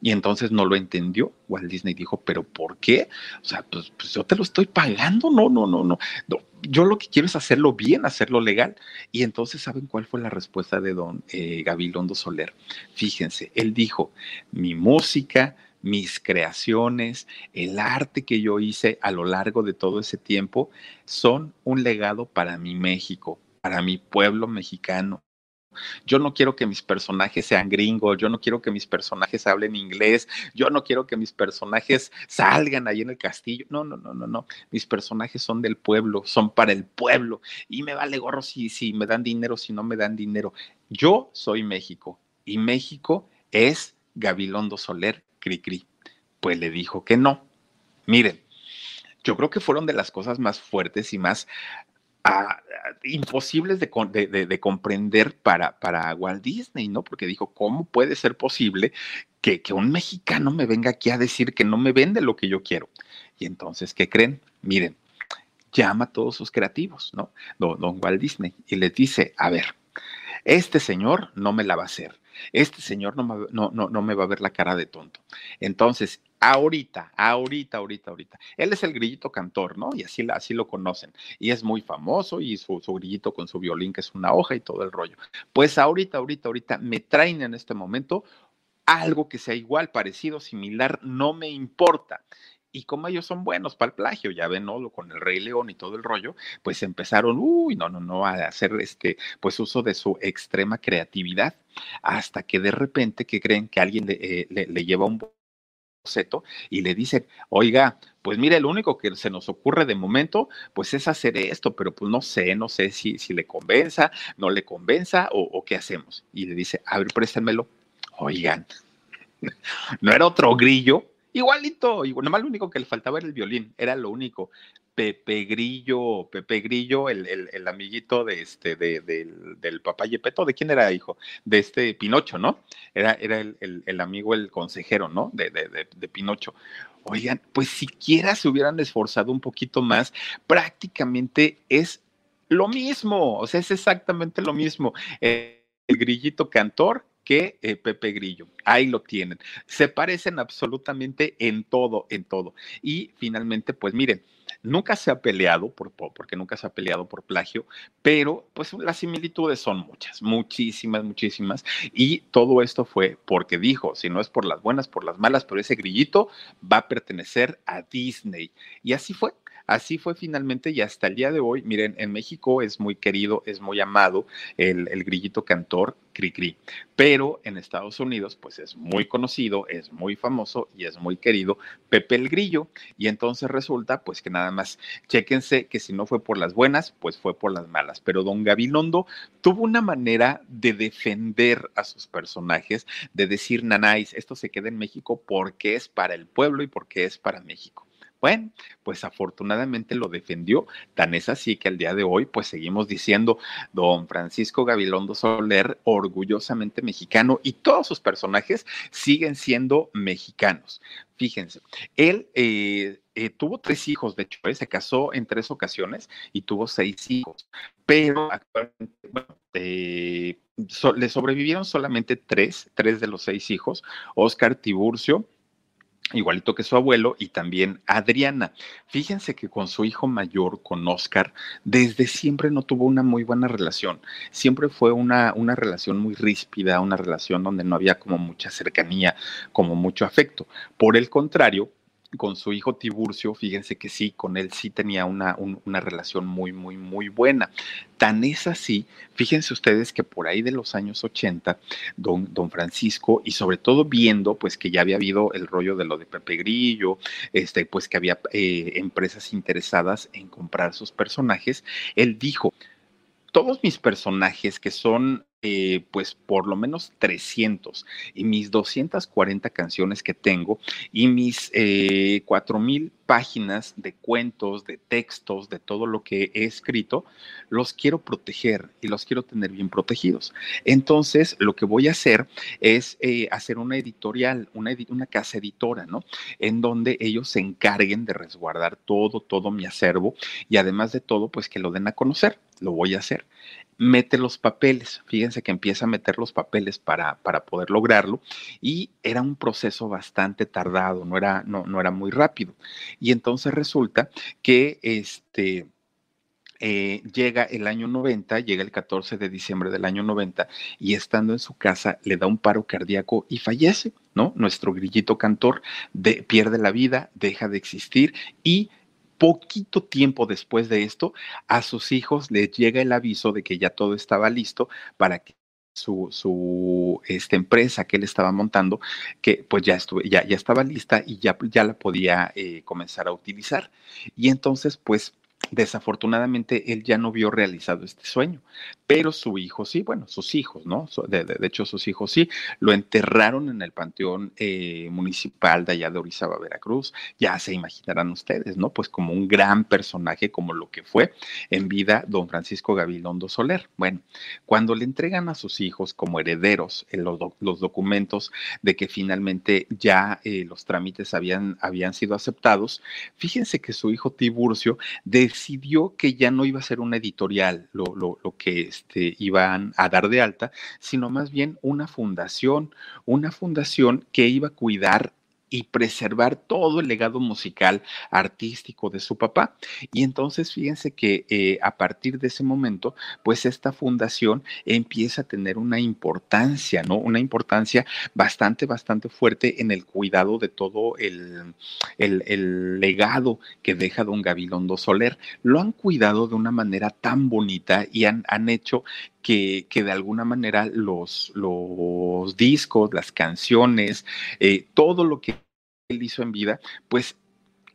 Y entonces no lo entendió. Walt Disney dijo, ¿pero por qué? O sea, pues, pues yo te lo estoy pagando. No, no, no, no, no. Yo lo que quiero es hacerlo bien, hacerlo legal. Y entonces, ¿saben cuál fue la respuesta de don eh, Gabilondo Soler? Fíjense, él dijo, mi música, mis creaciones, el arte que yo hice a lo largo de todo ese tiempo son un legado para mi México, para mi pueblo mexicano. Yo no quiero que mis personajes sean gringos, yo no quiero que mis personajes hablen inglés, yo no quiero que mis personajes salgan ahí en el castillo. No, no, no, no, no. Mis personajes son del pueblo, son para el pueblo. Y me vale gorro si, si me dan dinero, si no me dan dinero. Yo soy México y México es Gabilondo Soler Cricri. Pues le dijo que no. Miren, yo creo que fueron de las cosas más fuertes y más imposibles de, de, comprender para, para Walt Disney, ¿no? Porque dijo, ¿cómo puede ser posible que, que, un mexicano me venga aquí a decir que no me vende lo que yo quiero? Y entonces, ¿qué creen? Miren, llama a todos sus creativos, ¿no? Don, don Walt Disney, y les dice, a ver, este señor no me la va a hacer. Este señor no, no, no, no me va a ver la cara de tonto. Entonces, ahorita, ahorita, ahorita, ahorita. Él es el grillito cantor, ¿no? Y así, así lo conocen. Y es muy famoso y su, grillito con su violín, que es una hoja y todo el rollo. Pues ahorita, ahorita, ahorita me traen en este momento algo que sea igual, parecido, similar, no me importa. Y como ellos son buenos para el plagio, ya ven, ¿no? Con el Rey León y todo el rollo, pues empezaron, uy, no, no, no, a hacer este, pues uso de su extrema creatividad, hasta que de repente, que creen que alguien le, eh, le, le lleva un boceto y le dicen, oiga, pues mire, lo único que se nos ocurre de momento, pues es hacer esto, pero pues no sé, no sé si, si le convenza, no le convenza o, qué hacemos. Y le dice, a ver, préstamelo. Oigan, (laughs) no era otro grillo, Igualito, igual, nomás lo único que le faltaba era el violín, era lo único. Pepe Grillo, Pepe Grillo, el, el, amiguito de este, de, del papá Yepeto, ¿de quién era hijo? De este Pinocho, ¿no? Era, era el, el amigo, el consejero, ¿no? De, de, Pinocho. Oigan, pues siquiera se hubieran esforzado un poquito más, prácticamente es lo mismo, o sea, es exactamente lo mismo. el grillito cantor que eh, Pepe Grillo. Ahí lo tienen. Se parecen absolutamente en todo, en todo. Y finalmente, pues miren, nunca se ha peleado, por, porque nunca se ha peleado por plagio, pero pues las similitudes son muchas, muchísimas, muchísimas. Y todo esto fue porque dijo, si no es por las buenas, por las malas, pero ese grillito va a pertenecer a Disney. Y así fue. Así fue finalmente y hasta el día de hoy, miren, en México es muy querido, es muy amado el, el grillito cantor Cricri, pero en Estados Unidos pues es muy conocido, es muy famoso y es muy querido Pepe el Grillo y entonces resulta pues que nada más, chéquense que si no fue por las buenas, pues fue por las malas, pero don Gabilondo tuvo una manera de defender a sus personajes, de decir, nanáis, esto se queda en México porque es para el pueblo y porque es para México. Bueno, pues afortunadamente lo defendió, tan es así que al día de hoy pues seguimos diciendo don Francisco Gabilondo Soler orgullosamente mexicano y todos sus personajes siguen siendo mexicanos. Fíjense, él eh, eh, tuvo tres hijos, de hecho, ¿eh? se casó en tres ocasiones y tuvo seis hijos, pero actualmente, bueno, le sobrevivieron solamente tres, tres de los seis hijos, Oscar Tiburcio, igualito que su abuelo, y también Adriana. Fíjense que con su hijo mayor, con Oscar, desde siempre no tuvo una muy buena relación. Siempre fue una, una relación muy ríspida, una relación donde no había como mucha cercanía, como mucho afecto. Por el contrario, con su hijo Tiburcio, fíjense que sí, con él sí tenía una, una, relación muy, muy, muy buena. Tan es así, fíjense ustedes que por ahí de los años 80, don, don Francisco, y sobre todo viendo pues que ya había habido el rollo de lo de Pepe Grillo, este, pues que había eh, empresas interesadas en comprar sus personajes, él dijo, todos mis personajes que son eh, pues por lo menos 300 y mis 240 canciones que tengo y mis eh, 4000 páginas de cuentos, de textos, de todo lo que he escrito, los quiero proteger y los quiero tener bien protegidos. Entonces, lo que voy a hacer es eh, hacer una editorial, una, una casa editora, ¿no? En donde ellos se encarguen de resguardar todo, todo mi acervo y además de todo, pues que lo den a conocer. Lo voy a hacer mete los papeles. Fíjense que empieza a meter los papeles para, para poder lograrlo y era un proceso bastante tardado, no era, no, no era muy rápido. Y entonces resulta que este... Eh, llega el año 90, llega el 14 de diciembre del año 90 y estando en su casa le da un paro cardíaco y fallece, ¿no? Nuestro grillito cantor de, pierde la vida, deja de existir y poquito tiempo después de esto, a sus hijos les llega el aviso de que ya todo estaba listo para que su, su esta empresa que él estaba montando, que pues ya, estuve, ya, ya estaba lista y ya, ya la podía eh, comenzar a utilizar. Y entonces, pues desafortunadamente él ya no vio realizado este sueño, pero su hijo sí, bueno, sus hijos, ¿no? De, de, hecho, sus hijos sí, lo enterraron en el Panteón eh, Municipal de allá de Orizaba, Veracruz. Ya se imaginarán ustedes, ¿no? Pues como un gran personaje, como lo que fue en vida don Francisco Gabilondo Soler. Bueno, cuando le entregan a sus hijos como herederos eh, los, documentos de que finalmente ya eh, los trámites habían, habían sido aceptados, fíjense que su hijo Tiburcio decidió que ya no iba a ser una editorial lo, lo, lo que este, iban a dar de alta, sino más bien una fundación, una fundación que iba a cuidar y preservar todo el legado musical artístico de su papá. Y entonces fíjense que eh, a partir de ese momento, pues esta fundación empieza a tener una importancia, ¿no? Una importancia bastante, bastante fuerte en el cuidado de todo el, el, el legado que deja don Gabilondo Soler. Lo han cuidado de una manera tan bonita y han, han hecho que, que, de alguna manera los, los discos, las canciones, eh, todo lo que él hizo en vida, pues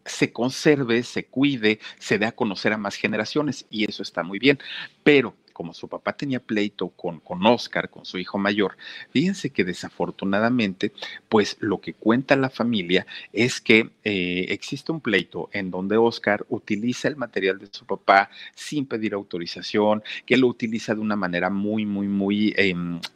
se conserve, se cuide, se dé a conocer a más generaciones y eso está muy bien. Pero como su papá tenía pleito con, con Oscar, con su hijo mayor, fíjense que desafortunadamente, pues lo que cuenta la familia es que eh, existe un pleito en donde Oscar utiliza el material de su papá sin pedir autorización, que lo utiliza de una manera muy, muy, muy eh,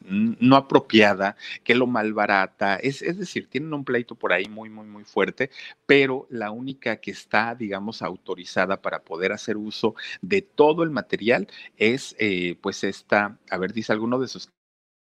no apropiada, que lo malbarata, es, es decir, tienen un pleito por ahí muy, muy, muy fuerte, pero la única que está, digamos, autorizada para poder hacer uso de todo el material es... Eh, eh, pues esta, a ver, dice alguno de sus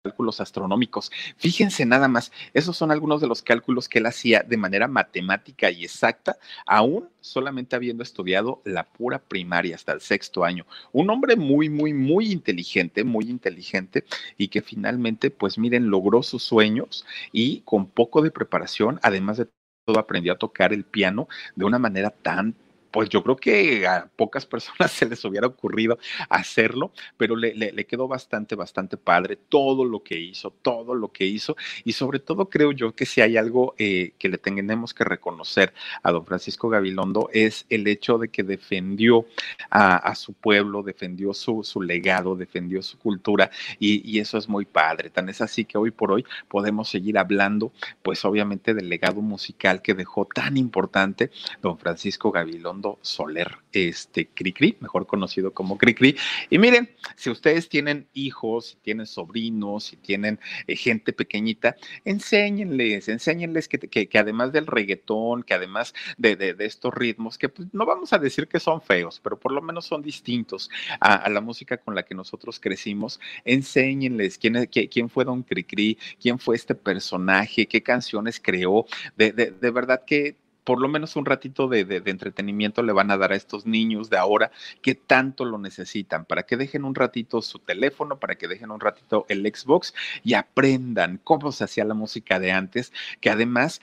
cálculos astronómicos. Fíjense nada más, esos son algunos de los cálculos que él hacía de manera matemática y exacta, aún solamente habiendo estudiado la pura primaria hasta el sexto año. Un hombre muy, muy, muy inteligente, muy inteligente y que finalmente, pues miren, logró sus sueños y con poco de preparación, además de todo, aprendió a tocar el piano de una manera tan, pues yo creo que a pocas personas (laughs) se les hubiera ocurrido hacerlo, pero le, le, quedó bastante, bastante padre todo lo que hizo, todo lo que hizo, y sobre todo creo yo que si hay algo eh, que le tenemos que reconocer a don Francisco Gabilondo es el hecho de que defendió a, su pueblo, defendió su, su, legado, defendió su cultura, y eso es muy padre. Tan es así que hoy por hoy podemos seguir hablando, pues obviamente del legado musical que dejó tan importante don Francisco Gabilondo Soler, este Cricri, mejor conocido como Cricri. Y miren, si ustedes tienen hijos, si tienen sobrinos, si tienen eh, gente pequeñita, enséñenles, enséñenles que, además del reggaetón, que además de, estos ritmos, que pues, no vamos a decir que son feos, pero por lo menos son distintos a, la música con la que nosotros crecimos, enséñenles quién, fue Don Cricri, quién fue este personaje, qué canciones creó. De verdad que por lo menos un ratito de, de, entretenimiento le van a dar a estos niños de ahora que tanto lo necesitan, para que dejen un ratito su teléfono, para que dejen un ratito el Xbox y aprendan cómo se hacía la música de antes, que además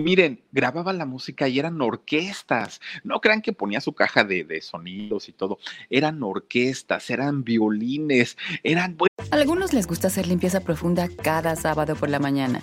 Miren, grababa la música y eran orquestas. No crean que ponía su caja de, de, sonidos y todo. Eran orquestas, eran violines, eran... Algunos les gusta hacer limpieza profunda cada sábado por la mañana.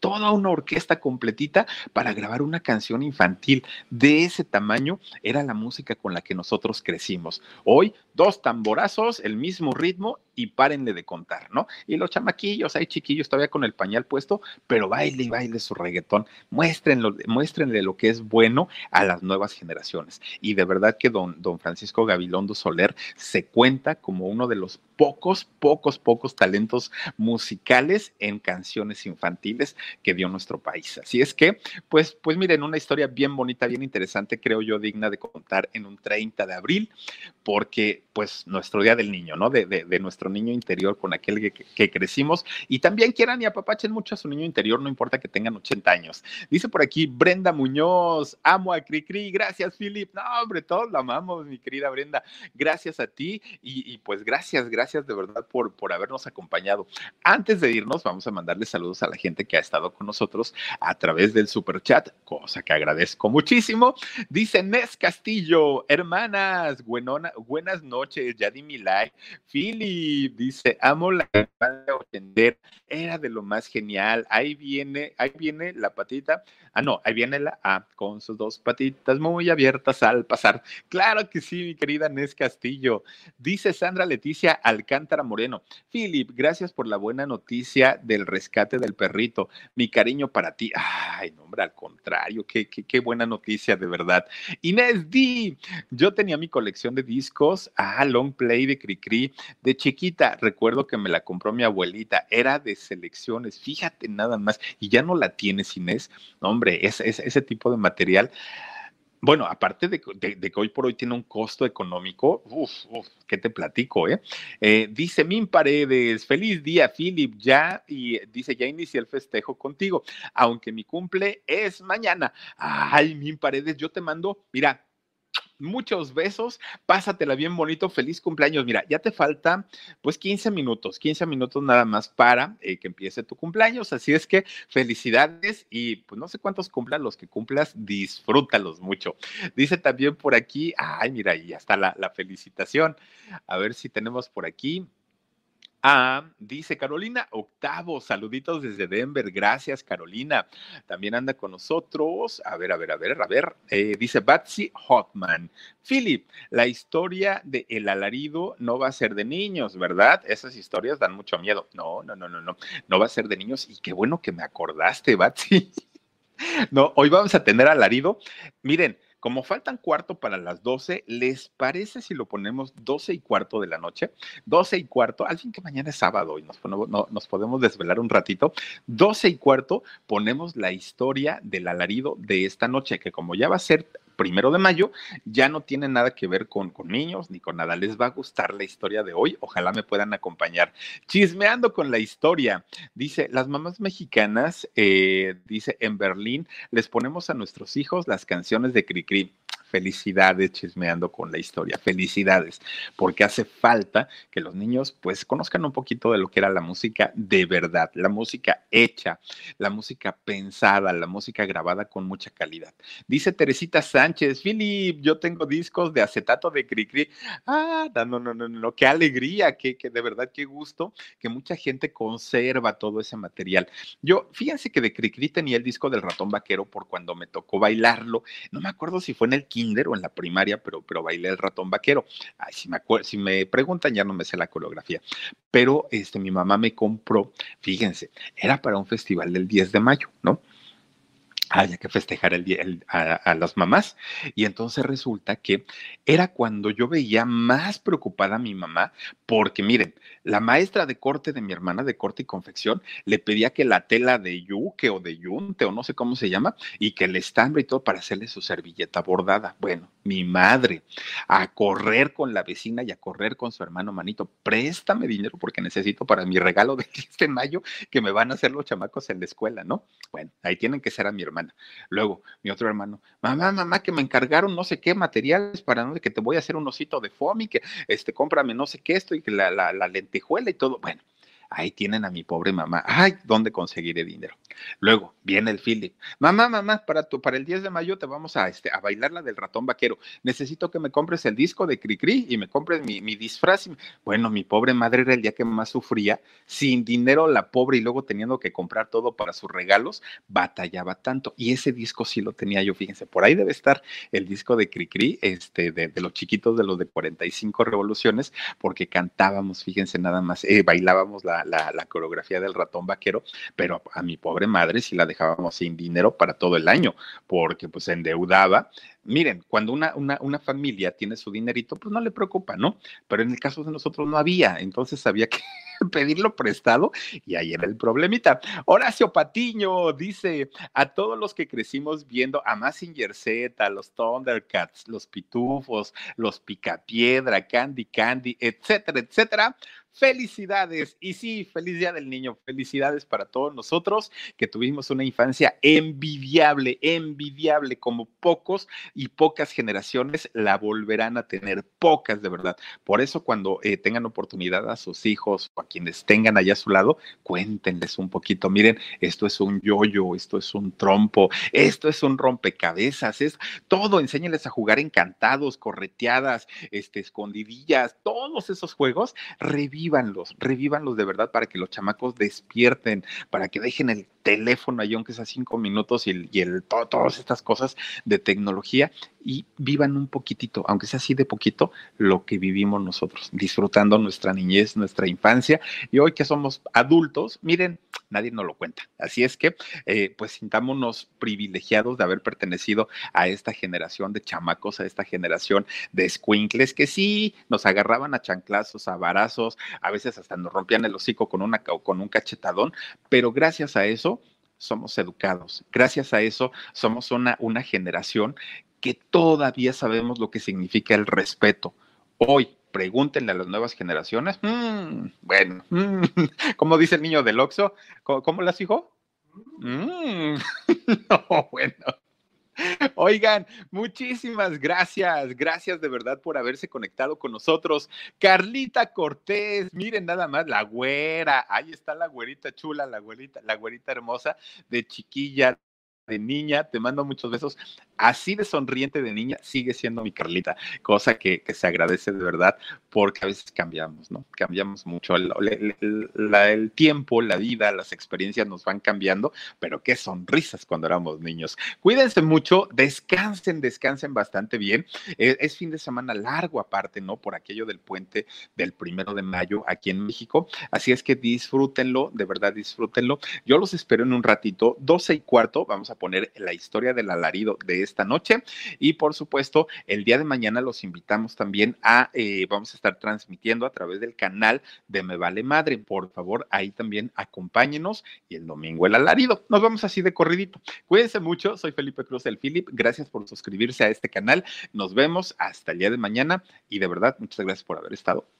toda una orquesta completita para grabar una canción infantil. De ese tamaño era la música con la que nosotros crecimos. Hoy, dos tamborazos, el mismo ritmo y párenle de contar, ¿no? Y los chamaquillos, hay chiquillos todavía con el pañal puesto, pero baile y baile su reggaetón. Muéstrenlo, muéstrenle lo que es bueno a las nuevas generaciones. Y de verdad que don, don Francisco Gabilondo Soler se cuenta como uno de los pocos, pocos, pocos talentos musicales en canciones infantiles que dio nuestro país. Así es que, pues, pues miren, una historia bien bonita, bien interesante, creo yo, digna de contar en un 30 de abril, porque pues nuestro Día del Niño, ¿no? De, de, de nuestro niño interior, con aquel que, crecimos y también quieran y apapachen mucho a su niño interior, no importa que tengan 80 años. Dice por aquí Brenda Muñoz, amo a Cricri, gracias Philip. No, hombre, todos la amamos, mi querida Brenda. Gracias a ti y, pues gracias, gracias de verdad por, por habernos acompañado. Antes de irnos, vamos a mandarle saludos a la gente que ha estado con nosotros a través del super chat, cosa que agradezco muchísimo. Dice Nes Castillo, hermanas, buenas noches, ya di mi like. Philip dice, amo la de era de lo más genial. Ahí viene, ahí viene la patita. Ah, no, ahí viene la A con sus dos patitas muy abiertas al pasar. Claro que sí, mi querida Nes Castillo. Dice Sandra Leticia Alcántara Moreno. Philip, gracias por la buena noticia del rescate del perrito. Mi cariño para ti. Ay, no, hombre, al contrario, qué, qué, qué buena noticia, de verdad. Inés D, yo tenía mi colección de discos, ah, long play de Cricri, de Recuerdo que me la compró mi abuelita. Era de selecciones, fíjate nada más. Y ya no la tienes, Inés. Hombre, es, ese tipo de material. Bueno, aparte de, que hoy por hoy tiene un costo económico, uff, uf, ¿qué te platico, eh? eh? Dice Min Paredes, feliz día, Philip, ya, y dice, ya inicié el festejo contigo, aunque mi cumple es mañana. Ay, Min Paredes, yo te mando, mira, muchos besos, pásatela bien bonito, feliz cumpleaños. Mira, ya te falta pues 15 minutos, 15 minutos nada más para eh, que empiece tu cumpleaños, así es que felicidades y pues no sé cuántos cumplan los que cumplas, disfrútalos mucho. Dice también por aquí, ay, mira, ya está la felicitación. A ver si tenemos por aquí. Ah, dice Carolina Octavo, saluditos desde Denver, gracias Carolina. También anda con nosotros, a ver, a ver, a ver, a ver, eh, dice Batsy Hotman. Philip, la historia de El alarido no va a ser de niños, ¿verdad? Esas historias dan mucho miedo. No, no, no, no, no, no va a ser de niños y qué bueno que me acordaste, Batsy. (laughs) no, hoy vamos a tener alarido. Miren, como faltan cuarto para las 12, ¿les parece si lo ponemos 12 y cuarto de la noche? 12 y cuarto, al fin que mañana es sábado y nos, nos podemos desvelar un ratito. 12 y cuarto ponemos la historia del alarido de esta noche, que como ya va a ser primero de mayo, ya no tiene nada que ver con, con niños ni con nada. Les va a gustar la historia de hoy. Ojalá me puedan acompañar. Chismeando con la historia. Dice, las mamás mexicanas, eh, dice, en Berlín les ponemos a nuestros hijos las canciones de Cricri. Felicidades chismeando con la historia, felicidades, porque hace falta que los niños pues conozcan un poquito de lo que era la música de verdad, la música hecha, la música pensada, la música grabada con mucha calidad. Dice Teresita Sánchez, Philip, yo tengo discos de acetato de Cricri. Ah, no, no, no, no, qué alegría, que, que de verdad qué gusto que mucha gente conserva todo ese material. Yo, fíjense que de Cricri tenía el disco del ratón vaquero por cuando me tocó bailarlo. No me acuerdo si fue en el o en la primaria, pero, pero bailé el ratón vaquero. Ay, si me, si me preguntan, ya no me sé la coreografía. Pero este, mi mamá me compró, fíjense, era para un festival del 10 de mayo, ¿no? Había que festejar el día a, las mamás. Y entonces resulta que era cuando yo veía más preocupada a mi mamá, porque miren, la maestra de corte de mi hermana de corte y confección le pedía que la tela de yuque o de yunte o no sé cómo se llama, y que el estambre y todo para hacerle su servilleta bordada. Bueno, mi madre, a correr con la vecina y a correr con su hermano Manito, préstame dinero porque necesito para mi regalo (laughs) de este mayo que me van a hacer los chamacos en la escuela, ¿no? Bueno, ahí tienen que ser a mi hermana Luego, mi otro hermano, mamá, mamá, que me encargaron no sé qué materiales para no, que te voy a hacer un osito de foamy, que este, cómprame no sé qué esto y que la, la, la lentejuela y todo. Bueno, ahí tienen a mi pobre mamá. Ay, ¿dónde conseguiré dinero? Luego viene el Philip. Mamá, mamá, para, tu, para el 10 de mayo te vamos a, este, a bailar la del ratón vaquero. Necesito que me compres el disco de Cricri y me compres mi, mi disfraz. Bueno, mi pobre madre era el día que más sufría. Sin dinero, la pobre, y luego teniendo que comprar todo para sus regalos, batallaba tanto. Y ese disco sí lo tenía yo, fíjense. Por ahí debe estar el disco de Cricri, este, de, de los chiquitos de los de 45 revoluciones, porque cantábamos, fíjense nada más, eh, bailábamos la, la, coreografía del ratón vaquero, pero a, mi pobre madre sí la dejábamos sin dinero para todo el año, porque pues se endeudaba. Miren, cuando una, una, familia tiene su dinerito, pues no le preocupa, ¿no? Pero en el caso de nosotros no había, entonces había que (laughs) pedirlo prestado y ahí era el problemita. Horacio Patiño dice, a todos los que crecimos viendo a Massinger Z, los Thundercats, los Pitufos, los Picapiedra, Candy Candy, etcétera, etcétera, Felicidades. Y sí, feliz día del niño. Felicidades para todos nosotros que tuvimos una infancia envidiable, envidiable, como pocos y pocas generaciones la volverán a tener, pocas de verdad. Por eso cuando eh, tengan oportunidad a sus hijos o a quienes tengan allá a su lado, cuéntenles un poquito. Miren, esto es un yoyo, esto es un trompo, esto es un rompecabezas, es todo. Enséñenles a jugar encantados, correteadas, este, escondidillas, todos esos juegos. Reviven revívanlos, revívanlos de verdad para que los chamacos despierten, para que dejen el teléfono ahí, aunque sea cinco minutos, y, el, todas estas cosas de tecnología y vivan un poquitito, aunque sea así de poquito, lo que vivimos nosotros, disfrutando nuestra niñez, nuestra infancia. Y hoy que somos adultos, miren, nadie nos lo cuenta. Así es que, eh, pues sintámonos privilegiados de haber pertenecido a esta generación de chamacos, a esta generación de squinkles que sí nos agarraban a chanclazos, a varazos, a veces hasta nos rompían el hocico con, una, con un cachetadón, pero gracias a eso somos educados. Gracias a eso somos una, una generación que todavía sabemos lo que significa el respeto. Hoy, pregúntenle a las nuevas generaciones, mm, bueno, mm, (laughs) ¿cómo dice el niño del Oxo? ¿Cómo, las hijo? Mm, (laughs) no, bueno. Oigan, muchísimas gracias, gracias de verdad por haberse conectado con nosotros. Carlita Cortés, miren nada más, la güera, ahí está la güerita chula, la güerita, la güerita hermosa de chiquilla, de niña, te mando muchos besos así de sonriente de niña sigue siendo mi Carlita, cosa que, se agradece de verdad porque a veces cambiamos, ¿no? Cambiamos mucho. El, tiempo, la vida, las experiencias nos van cambiando, pero qué sonrisas cuando éramos niños. Cuídense mucho, descansen, descansen bastante bien. Es, es fin de semana largo aparte, ¿no? Por aquello del puente del primero de mayo aquí en México. Así es que disfrútenlo, de verdad disfrútenlo. Yo los espero en un ratito, 12 y cuarto, vamos a poner la historia del alarido de esta noche. Y por supuesto, el día de mañana los invitamos también a, eh, vamos a estar transmitiendo a través del canal de Me Vale Madre. Por favor, ahí también acompáñenos y el domingo el alarido. Nos vamos así de corridito. Cuídense mucho, soy Felipe Cruz el Philip. Gracias por suscribirse a este canal. Nos vemos hasta el día de mañana y de verdad, muchas gracias por haber estado